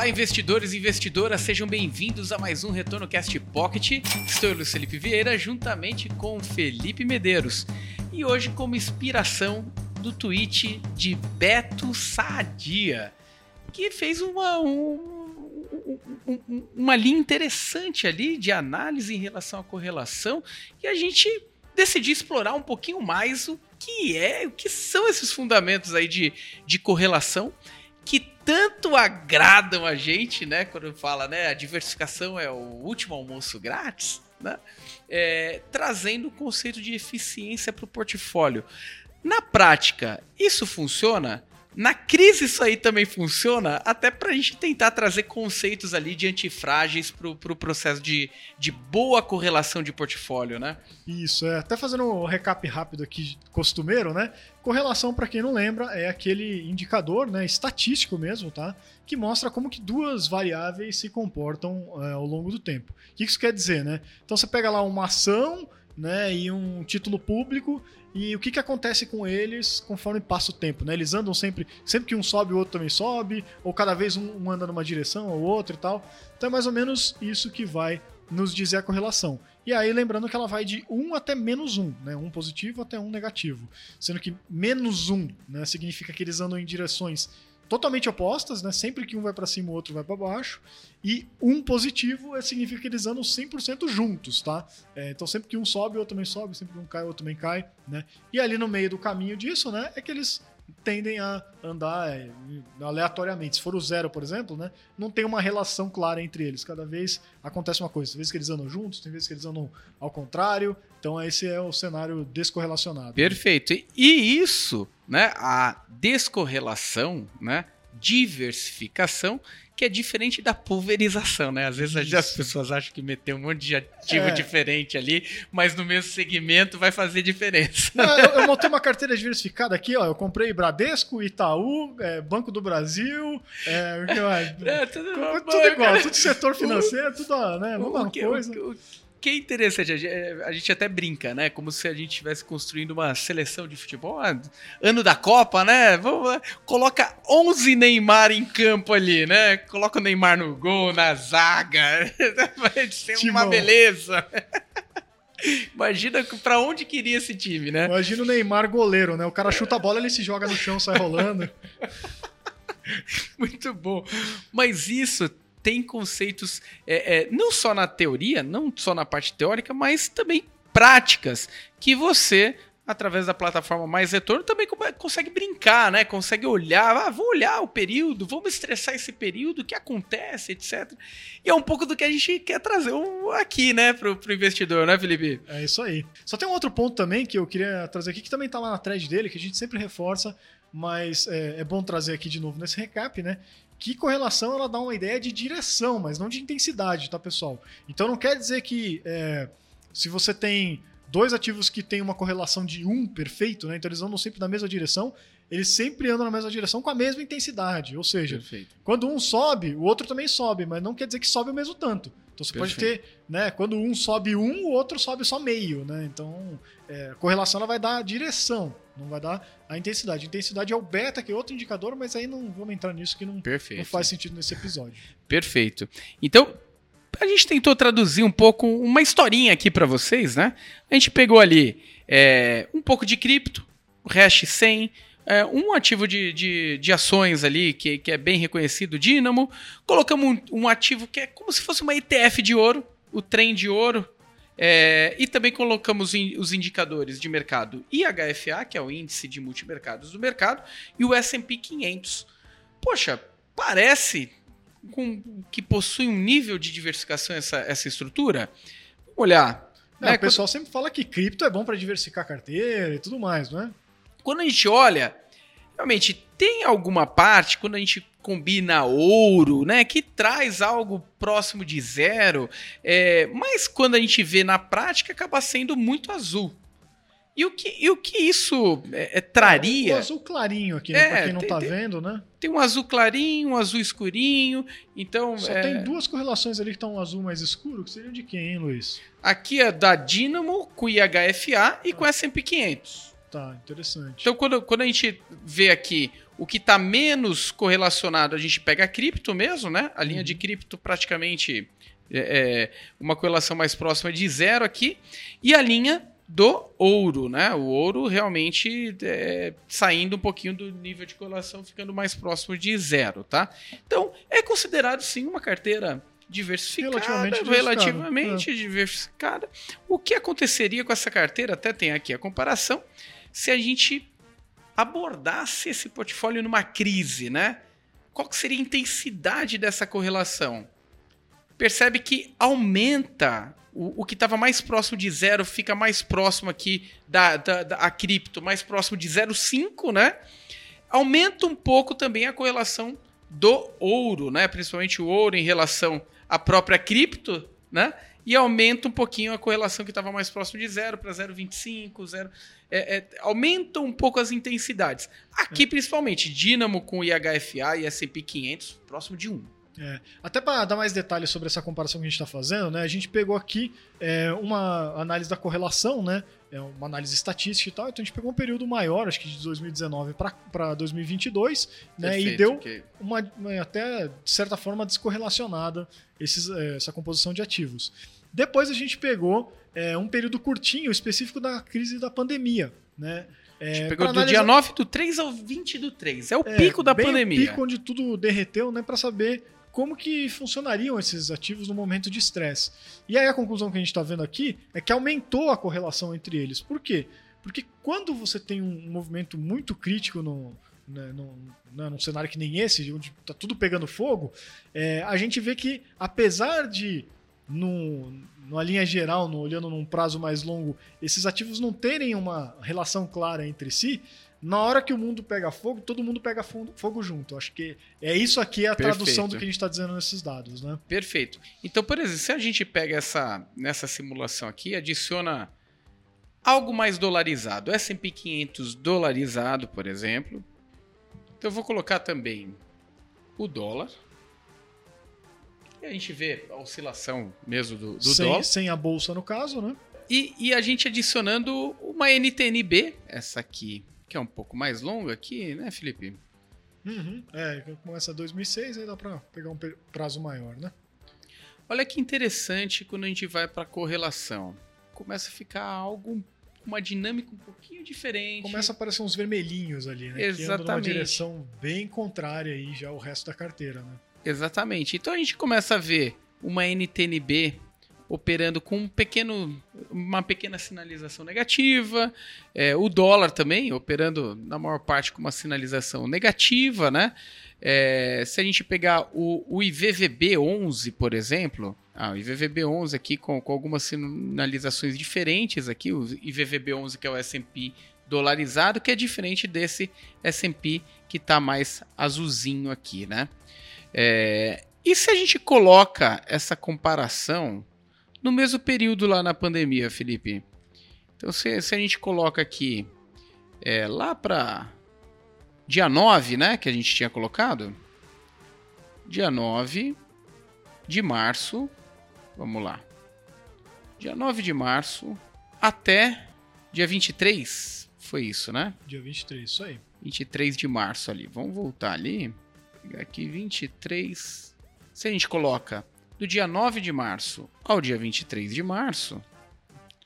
Olá, investidores e investidoras, sejam bem-vindos a mais um Retorno Cast Pocket. Estou Luiz Felipe Vieira, juntamente com Felipe Medeiros. E hoje, como inspiração do tweet de Beto Saadia, que fez uma, um, um, uma linha interessante ali de análise em relação à correlação e a gente decidiu explorar um pouquinho mais o que é, o que são esses fundamentos aí de, de correlação que tanto agradam a gente, né? Quando fala, né? A diversificação é o último almoço grátis, né? É, trazendo o conceito de eficiência para o portfólio. Na prática, isso funciona? Na crise isso aí também funciona, até para a gente tentar trazer conceitos ali de antifrágeis para o pro processo de, de boa correlação de portfólio, né? Isso, é. Até fazendo um recap rápido aqui, costumeiro, né? Correlação, para quem não lembra, é aquele indicador, né, estatístico mesmo, tá? Que mostra como que duas variáveis se comportam é, ao longo do tempo. O que isso quer dizer, né? Então você pega lá uma ação né, e um título público e o que, que acontece com eles conforme passa o tempo, né? Eles andam sempre, sempre que um sobe, o outro também sobe, ou cada vez um, um anda numa direção ou outra e tal. Então é mais ou menos isso que vai nos dizer a correlação. E aí, lembrando que ela vai de 1 até menos 1, né? 1 positivo até 1 negativo. Sendo que menos 1 né, significa que eles andam em direções totalmente opostas, né? Sempre que um vai para cima, o outro vai para baixo. E um positivo é, significa que eles andam 100% juntos, tá? É, então sempre que um sobe, o outro também sobe, sempre que um cai, o outro também cai, né? E ali no meio do caminho disso, né, é que eles tendem a andar é, aleatoriamente. Se for o zero, por exemplo, né, não tem uma relação clara entre eles. Cada vez acontece uma coisa. Tem vezes que eles andam juntos, tem vezes que eles andam ao contrário. Então esse é o cenário descorrelacionado. Perfeito. E isso, né, a descorrelação, né, diversificação, que é diferente da pulverização, né? Às vezes as pessoas acham que meter um monte de ativo é. diferente ali, mas no mesmo segmento vai fazer diferença. Não, eu, eu, montei uma carteira diversificada aqui, ó. Eu comprei Bradesco, Itaú, é, Banco do Brasil, é, é, tudo, tudo igual, tudo setor financeiro, tudo, né? Mesma coisa. O, o, que é interessante, a gente até brinca, né? Como se a gente estivesse construindo uma seleção de futebol. Ah, ano da Copa, né? Vamos, coloca 11 Neymar em campo ali, né? Coloca o Neymar no gol, na zaga. Vai ser uma beleza. Imagina para onde queria esse time, né? Imagina o Neymar goleiro, né? O cara chuta a bola, ele se joga no chão, sai rolando. Muito bom. Mas isso tem conceitos é, é, não só na teoria, não só na parte teórica, mas também práticas que você através da plataforma Mais Retorno também consegue brincar, né? Consegue olhar, ah, vou olhar o período, vamos estressar esse período, o que acontece, etc. E é um pouco do que a gente quer trazer aqui, né, pro, pro investidor, né, Felipe? É isso aí. Só tem um outro ponto também que eu queria trazer aqui, que também tá lá na thread dele, que a gente sempre reforça, mas é, é bom trazer aqui de novo nesse recap, né? que correlação ela dá uma ideia de direção, mas não de intensidade, tá, pessoal? Então não quer dizer que é, se você tem dois ativos que têm uma correlação de um perfeito, né? Então eles andam sempre na mesma direção, eles sempre andam na mesma direção com a mesma intensidade. Ou seja, Perfeito. quando um sobe, o outro também sobe, mas não quer dizer que sobe o mesmo tanto. Então você Perfeito. pode ter, né? Quando um sobe um, o outro sobe só meio, né? Então é, a correlação ela vai dar a direção, não vai dar a intensidade. A intensidade é o beta, que é outro indicador, mas aí não vamos entrar nisso que não, não faz sentido nesse episódio. Perfeito. Então, a gente tentou traduzir um pouco uma historinha aqui para vocês, né? A gente pegou ali é, um pouco de cripto, o Hash 100, é, um ativo de, de, de, ações ali que, que é bem reconhecido, Dynamo. Colocamos um, um, ativo que é como se fosse uma ETF de ouro, o trem de ouro. É, e também colocamos in, os indicadores de mercado IHFA, que é o índice de multimercados do mercado, e o S&P 500. Poxa, parece com, que possui um nível de diversificação essa, essa estrutura. Vamos olhar. É, né? O pessoal Quando... sempre fala que cripto é bom para diversificar a carteira e tudo mais, não é? Quando a gente olha, realmente tem alguma parte, quando a gente combina ouro, né, que traz algo próximo de zero, é, mas quando a gente vê na prática, acaba sendo muito azul. E o que, e o que isso é, é, traria? O azul clarinho aqui, né? É, pra quem não tem, tá vendo, né? Tem um azul clarinho, um azul escurinho. Então. Só é... tem duas correlações ali que estão um azul mais escuro, que seriam de quem, hein, Luiz? Aqui é da Dynamo com IHFA e ah. com S&P 500. Tá, interessante. Então, quando, quando a gente vê aqui O que está menos correlacionado, a gente pega a cripto mesmo, né? A linha de cripto praticamente é, é uma correlação mais próxima de zero aqui. E a linha do ouro, né? O ouro realmente é, saindo um pouquinho do nível de correlação, ficando mais próximo de zero, tá? Então, é considerado sim uma carteira diversificada, relativamente, relativamente diversificada. O que aconteceria com essa carteira? Até tem aqui a comparação. Se a gente abordasse esse portfólio numa crise, né? Qual que seria a intensidade dessa correlação? Percebe que aumenta o, o que estava mais próximo de zero fica mais próximo aqui da, da, da a cripto, mais próximo de 0,5, né? Aumenta um pouco também a correlação do ouro, né? Principalmente o ouro em relação à própria cripto, né? E aumenta um pouquinho a correlação que estava mais próximo de zero para 0,25, 0. É, é, aumenta um pouco as intensidades. Aqui, é. principalmente, Dynamo com IHFA e S&P 500 próximo de 1. É, até para dar mais detalhes sobre essa comparação que a gente está fazendo, né, a gente pegou aqui é, uma análise da correlação, né, é uma análise estatística e tal, então a gente pegou um período maior, acho que de 2019 para 2022, né, Perfeito, e deu okay. uma, até, de certa forma, descorrelacionada esses, é, essa composição de ativos. Depois a gente pegou é, um período curtinho, específico da crise da pandemia, né, é, a gente pegou do analisar... dia 9 do 3 ao 20 do 3. É o é, pico da pandemia. O pico onde tudo derreteu, né? Para saber como que funcionariam esses ativos no momento de estresse. E aí a conclusão que a gente está vendo aqui é que aumentou a correlação entre eles. Por quê? Porque quando você tem um movimento muito crítico no, né, num, né, num cenário que nem esse, onde está tudo pegando fogo, é, a gente vê que, apesar de, no, numa linha geral, no, olhando num prazo mais longo, esses ativos não terem uma relação clara entre si, na hora que o mundo pega fogo, todo mundo pega fogo junto. Acho que é isso aqui a Perfeito. tradução do que a gente está dizendo nesses dados, né? Perfeito. Então, por exemplo, se a gente pega essa nessa simulação aqui, adiciona algo mais dolarizado, S&P 500 dolarizado, por exemplo. Então, eu vou colocar também o dólar. E a gente vê a oscilação mesmo do, do sem, dólar. Sem a bolsa, no caso, né? E, e a gente adicionando uma NTNB, essa aqui que é um pouco mais longa aqui, né, Felipe? Uhum. É, começa 2006, aí dá para pegar um prazo maior, né? Olha que interessante quando a gente vai para correlação. Começa a ficar algo uma dinâmica um pouquinho diferente. Começa a aparecer uns vermelhinhos ali, né? Exatamente. Que numa direção bem contrária aí já ao resto da carteira, né? Exatamente. Então a gente começa a ver uma NTNB operando com um pequeno, uma pequena sinalização negativa, é, o dólar também operando na maior parte com uma sinalização negativa, né? É, se a gente pegar o, o IVVB 11, por exemplo, ah, o IVVB 11 aqui com, com algumas sinalizações diferentes aqui, o IVVB 11 que é o S&P dolarizado, que é diferente desse S&P que está mais azulzinho aqui, né? É, e se a gente coloca essa comparação no mesmo período lá na pandemia, Felipe. Então, se, se a gente coloca aqui é, lá para dia 9, né, que a gente tinha colocado, dia 9 de março, vamos lá, dia 9 de março até dia 23, foi isso, né? Dia 23, isso aí. 23 de março ali, vamos voltar ali, pegar aqui 23, se a gente coloca do dia 9 de março ao dia 23 de março.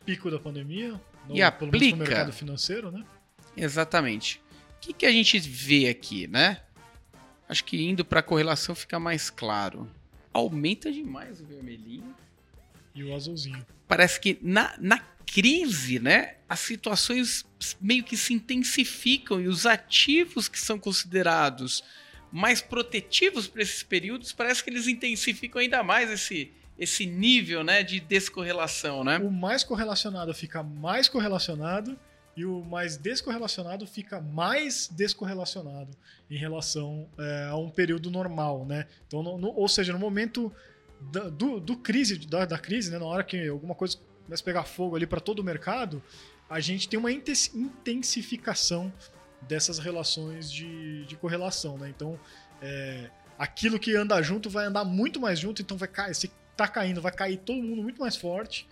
Pico da pandemia. No, e aplica. no mercado financeiro, né? Exatamente. O que, que a gente vê aqui, né? Acho que indo para a correlação fica mais claro. Aumenta demais o vermelhinho. E o azulzinho. Parece que na, na crise, né? As situações meio que se intensificam e os ativos que são considerados mais protetivos para esses períodos, parece que eles intensificam ainda mais esse, esse nível né, de descorrelação. Né? O mais correlacionado fica mais correlacionado e o mais descorrelacionado fica mais descorrelacionado em relação é, a um período normal. Né? Então, no, no, ou seja, no momento da, do, do crise, da, da crise, né, na hora que alguma coisa começa a pegar fogo ali para todo o mercado, a gente tem uma intensificação dessas relações de, de correlação, né? Então, é, aquilo que anda junto vai andar muito mais junto, então vai cair, se tá caindo, vai cair todo mundo muito mais forte.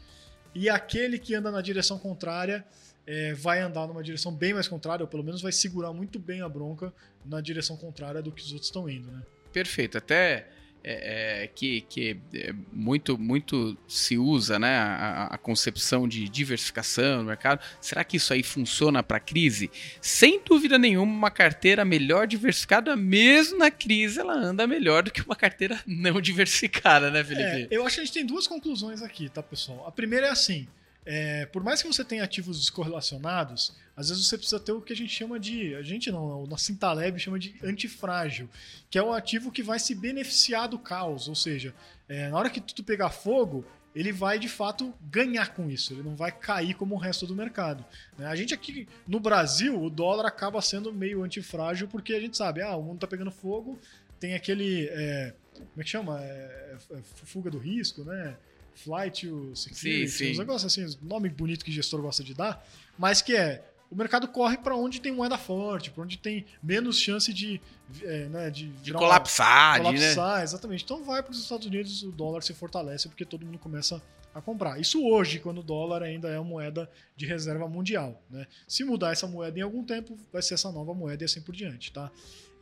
e aquele que anda na direção contrária é, vai andar numa direção bem mais contrária, ou pelo menos vai segurar muito bem a bronca na direção contrária do que os outros estão indo, né? Perfeito. Até é, é, que, que é muito, muito se usa né, a, a, concepção de diversificação no mercado. Será que isso aí funciona para a crise? Sem dúvida nenhuma, uma carteira melhor diversificada, mesmo na crise, ela anda melhor do que uma carteira não diversificada, né, Felipe? É, eu acho que a gente tem duas conclusões aqui, tá, pessoal? A primeira é assim. É, por mais que você tenha ativos descorrelacionados, às vezes você precisa ter o que a gente chama de. A gente não, o nosso Taleb chama de antifrágil, que é um ativo que vai se beneficiar do caos. Ou seja, é, na hora que tudo pegar fogo, ele vai de fato ganhar com isso, ele não vai cair como o resto do mercado. Né? A gente aqui no Brasil, o dólar acaba sendo meio antifrágil porque a gente sabe, ah, o mundo está pegando fogo, tem aquele. É, como é que chama? É, é, fuga do risco, né? Flight to Security, sim, sim. uns negócios assim, nome bonito que o gestor gosta de dar, mas que é o mercado corre para onde tem moeda forte, para onde tem menos chance de, é, né, de, de colapsar, uma, colapsar, né? exatamente. Então vai para os Estados Unidos, o dólar se fortalece porque todo mundo começa a comprar. Isso hoje, quando o dólar ainda é uma moeda de reserva mundial. Né? Se mudar essa moeda em algum tempo, vai ser essa nova moeda e assim por diante. Tá?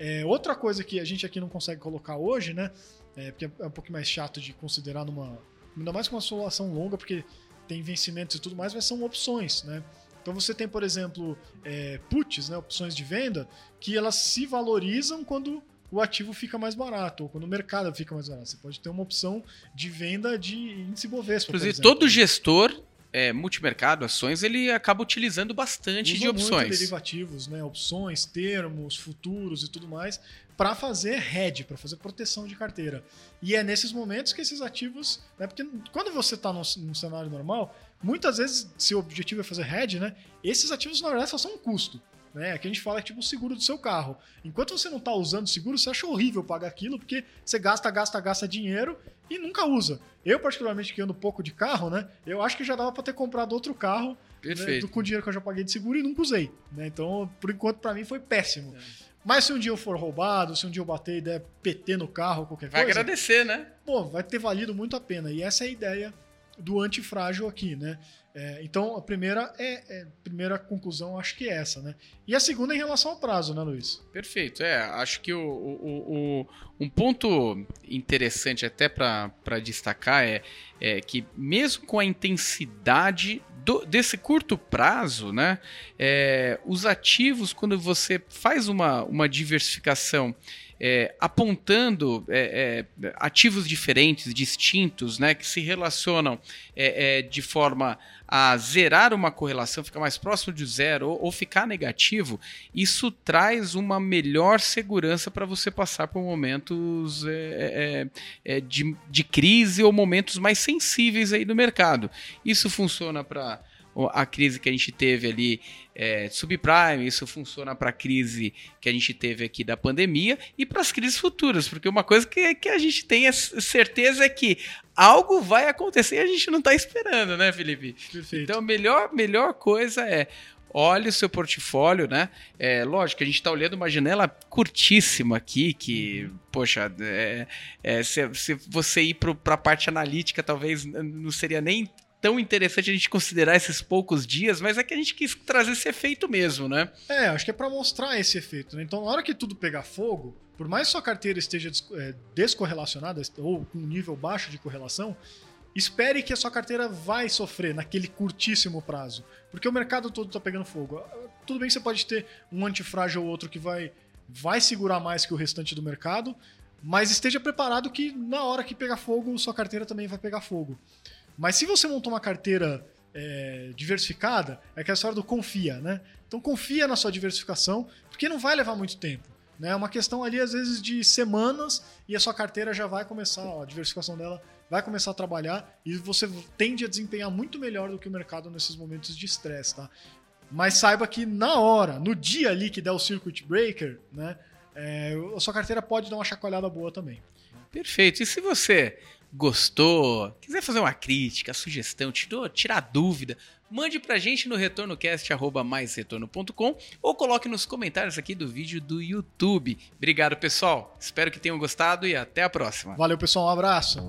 É, outra coisa que a gente aqui não consegue colocar hoje, né? É, porque é um pouco mais chato de considerar numa, ainda mais com uma solação longa, porque tem vencimentos e tudo mais, mas são opções, né? Então você tem, por exemplo, é, puts, né, opções de venda, que elas se valorizam quando o ativo fica mais barato, ou quando o mercado fica mais barato. Você pode ter uma opção de venda de índice Bovespa. Inclusive, todo gestor é, multimercado, ações, ele acaba utilizando bastante Usa de opções. Muito derivativos, né? opções, termos, futuros e tudo mais, para fazer hedge, para fazer proteção de carteira. E é nesses momentos que esses ativos. Né? Porque quando você está num, num, cenário normal, muitas vezes, se o objetivo é fazer hedge, né? esses ativos na verdade só são um custo. Né? Aqui a gente fala é tipo o seguro do seu carro. Enquanto você não está usando seguro, você acha horrível pagar aquilo, porque você gasta, gasta, gasta dinheiro e nunca usa. Eu, particularmente, que ando pouco de carro, né? Eu acho que já dava para ter comprado outro carro né, com o dinheiro que eu já paguei de seguro e nunca usei. Né? Então, por enquanto, para mim foi péssimo. É. Mas se um dia eu for roubado, se um dia eu bater e der PT no carro, qualquer vai coisa. Vai agradecer, né? Pô, vai ter valido muito a pena. E essa é a ideia do antifrágil aqui, né? É, então, a primeira é, é, primeira conclusão, acho que é essa, né? E a segunda é em relação ao prazo, né, Luiz? Perfeito. É, acho que o, o, o um ponto interessante até para destacar é, é que mesmo com a intensidade do, desse curto prazo, né, é, os ativos, quando você faz uma, uma diversificação é, apontando é, é, ativos diferentes, distintos, né, que se relacionam é, é, de forma a zerar uma correlação, ficar mais próximo de zero ou, ou ficar negativo, isso traz uma melhor segurança para você passar por momentos é, de, de crise ou momentos mais sensíveis aí do mercado. Isso funciona para a crise que a gente teve ali é, subprime, isso funciona para a crise que a gente teve aqui da pandemia e para as crises futuras, porque uma coisa que, que a gente tem é certeza é que algo vai acontecer e a gente não está esperando, né, Felipe? Perfeito. Então, a melhor, melhor coisa é olhe o seu portfólio, né? É, lógico, a gente está olhando uma janela curtíssima aqui, que, poxa, é, é, se, se, você ir para a parte analítica, talvez não seria nem tão interessante a gente considerar esses poucos dias, mas é que a gente quis trazer esse efeito mesmo, né? É, acho que é para mostrar esse efeito. Né? Então, na hora que tudo pegar fogo, por mais que sua carteira esteja é, descorrelacionada ou com um nível baixo de correlação, espere que a sua carteira vai sofrer naquele curtíssimo prazo, porque o mercado todo está pegando fogo. Tudo bem que você pode ter um antifrágil ou outro que vai, vai segurar mais que o restante do mercado, mas esteja preparado que na hora que pegar fogo, sua carteira também vai pegar fogo. Mas se você montou uma carteira é, diversificada, é aquela história do confia, né? Então confia na sua diversificação, porque não vai levar muito tempo. Né? É uma questão ali, às vezes, de semanas e a sua carteira já vai começar, ó, a diversificação dela vai começar a trabalhar e você tende a desempenhar muito melhor do que o mercado nesses momentos de estresse, tá? Mas saiba que na hora, no dia ali que der o circuit breaker, né, é, a sua carteira pode dar uma chacoalhada boa também. Perfeito. E se você gostou, quiser fazer uma crítica, sugestão, tirar dúvida, mande pra gente no retornocast@maisretorno.com ou coloque nos comentários aqui do vídeo do YouTube. Obrigado, pessoal. Espero que tenham gostado e até a próxima. Valeu, pessoal. Um abraço.